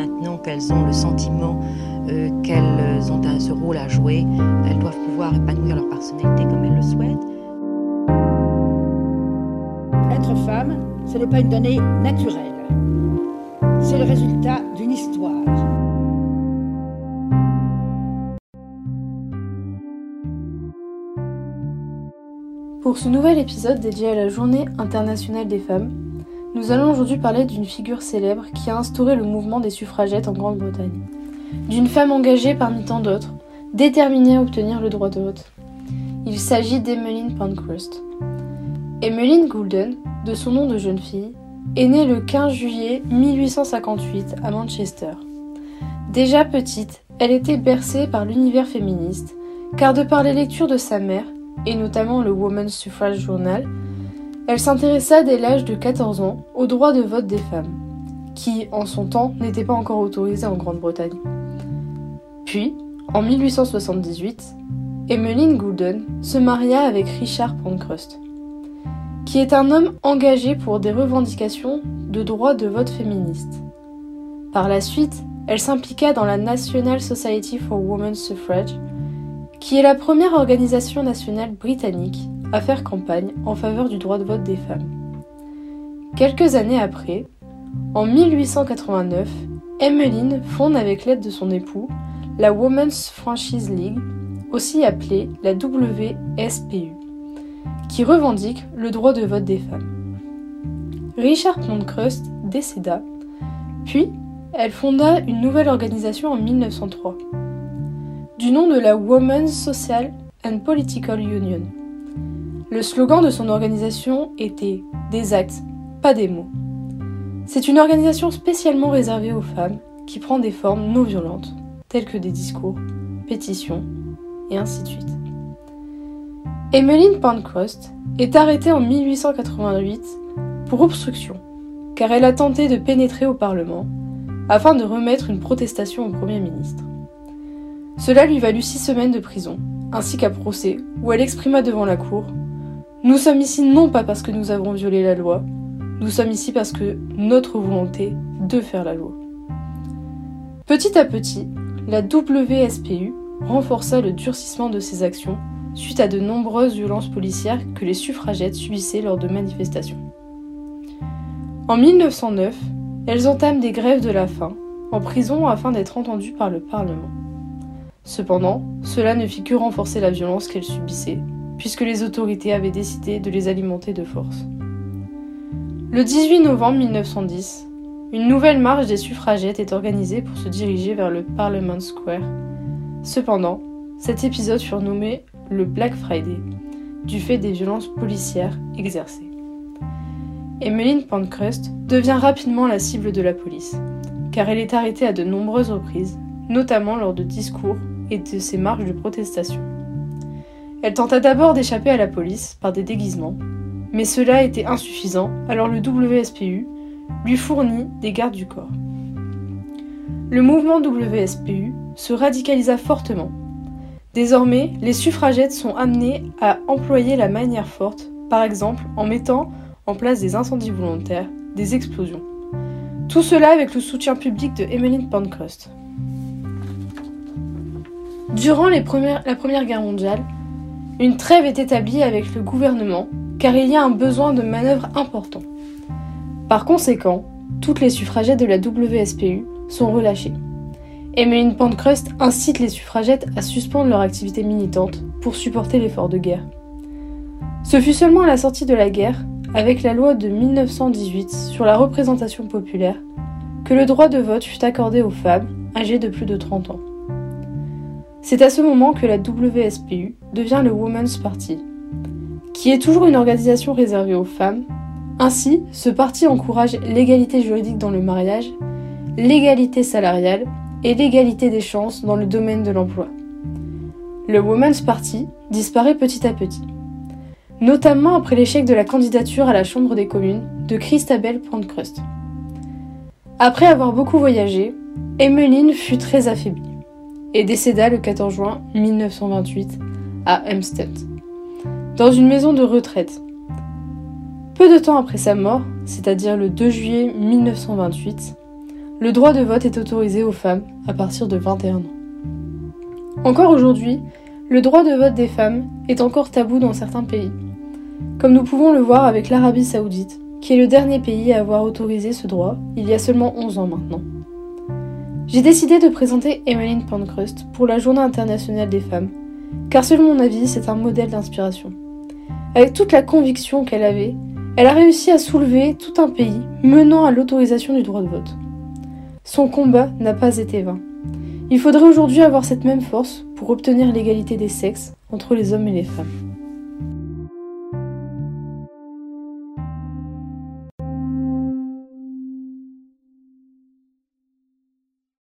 maintenant qu'elles ont le sentiment euh, qu'elles ont ce rôle à jouer, elles doivent pouvoir épanouir leur personnalité comme elles le souhaitent. Être femme, ce n'est pas une donnée naturelle. C'est le résultat d'une histoire. Pour ce nouvel épisode dédié à la Journée internationale des femmes, nous allons aujourd'hui parler d'une figure célèbre qui a instauré le mouvement des suffragettes en Grande-Bretagne. D'une femme engagée parmi tant d'autres, déterminée à obtenir le droit de vote. Il s'agit d'Emmeline Pankhurst. Emmeline Goulden, de son nom de jeune fille, est née le 15 juillet 1858 à Manchester. Déjà petite, elle était bercée par l'univers féministe, car de par les lectures de sa mère, et notamment le Women's Suffrage Journal, elle s'intéressa dès l'âge de 14 ans au droit de vote des femmes, qui, en son temps, n'était pas encore autorisé en Grande-Bretagne. Puis, en 1878, Emmeline Goulden se maria avec Richard Pankhurst, qui est un homme engagé pour des revendications de droit de vote féministe. Par la suite, elle s'impliqua dans la National Society for Women's Suffrage, qui est la première organisation nationale britannique à faire campagne en faveur du droit de vote des femmes. Quelques années après, en 1889, Emmeline fonde avec l'aide de son époux la Women's Franchise League, aussi appelée la WSPU, qui revendique le droit de vote des femmes. Richard Pankhurst décéda, puis elle fonda une nouvelle organisation en 1903, du nom de la Women's Social and Political Union. Le slogan de son organisation était Des actes, pas des mots. C'est une organisation spécialement réservée aux femmes qui prend des formes non violentes, telles que des discours, pétitions, et ainsi de suite. Emmeline Pankhurst est arrêtée en 1888 pour obstruction, car elle a tenté de pénétrer au Parlement afin de remettre une protestation au Premier ministre. Cela lui valut six semaines de prison, ainsi qu'un procès où elle exprima devant la Cour nous sommes ici non pas parce que nous avons violé la loi, nous sommes ici parce que notre volonté de faire la loi. Petit à petit, la WSPU renforça le durcissement de ses actions suite à de nombreuses violences policières que les suffragettes subissaient lors de manifestations. En 1909, elles entament des grèves de la faim en prison afin d'être entendues par le Parlement. Cependant, cela ne fit que renforcer la violence qu'elles subissaient puisque les autorités avaient décidé de les alimenter de force. Le 18 novembre 1910, une nouvelle marche des suffragettes est organisée pour se diriger vers le Parliament Square. Cependant, cet épisode fut nommé le Black Friday, du fait des violences policières exercées. Emmeline Pankhurst devient rapidement la cible de la police, car elle est arrêtée à de nombreuses reprises, notamment lors de discours et de ses marches de protestation. Elle tenta d'abord d'échapper à la police par des déguisements, mais cela était insuffisant, alors le WSPU lui fournit des gardes du corps. Le mouvement WSPU se radicalisa fortement. Désormais, les suffragettes sont amenées à employer la manière forte, par exemple en mettant en place des incendies volontaires, des explosions. Tout cela avec le soutien public de Emmeline Pankhurst. Durant la Première Guerre mondiale, une trêve est établie avec le gouvernement car il y a un besoin de manœuvre important. Par conséquent, toutes les suffragettes de la WSPU sont relâchées. Emmeline Pankhurst incite les suffragettes à suspendre leur activité militante pour supporter l'effort de guerre. Ce fut seulement à la sortie de la guerre, avec la loi de 1918 sur la représentation populaire, que le droit de vote fut accordé aux femmes âgées de plus de 30 ans. C'est à ce moment que la WSPU devient le Women's Party, qui est toujours une organisation réservée aux femmes. Ainsi, ce parti encourage l'égalité juridique dans le mariage, l'égalité salariale et l'égalité des chances dans le domaine de l'emploi. Le Women's Party disparaît petit à petit, notamment après l'échec de la candidature à la Chambre des communes de Christabel Pankhurst. Après avoir beaucoup voyagé, Emmeline fut très affaiblie et décéda le 14 juin 1928 à Hempstead, dans une maison de retraite. Peu de temps après sa mort, c'est-à-dire le 2 juillet 1928, le droit de vote est autorisé aux femmes à partir de 21 ans. Encore aujourd'hui, le droit de vote des femmes est encore tabou dans certains pays, comme nous pouvons le voir avec l'Arabie saoudite, qui est le dernier pays à avoir autorisé ce droit il y a seulement 11 ans maintenant. J'ai décidé de présenter Emmeline Pankhurst pour la Journée internationale des femmes, car selon mon avis, c'est un modèle d'inspiration. Avec toute la conviction qu'elle avait, elle a réussi à soulever tout un pays menant à l'autorisation du droit de vote. Son combat n'a pas été vain. Il faudrait aujourd'hui avoir cette même force pour obtenir l'égalité des sexes entre les hommes et les femmes.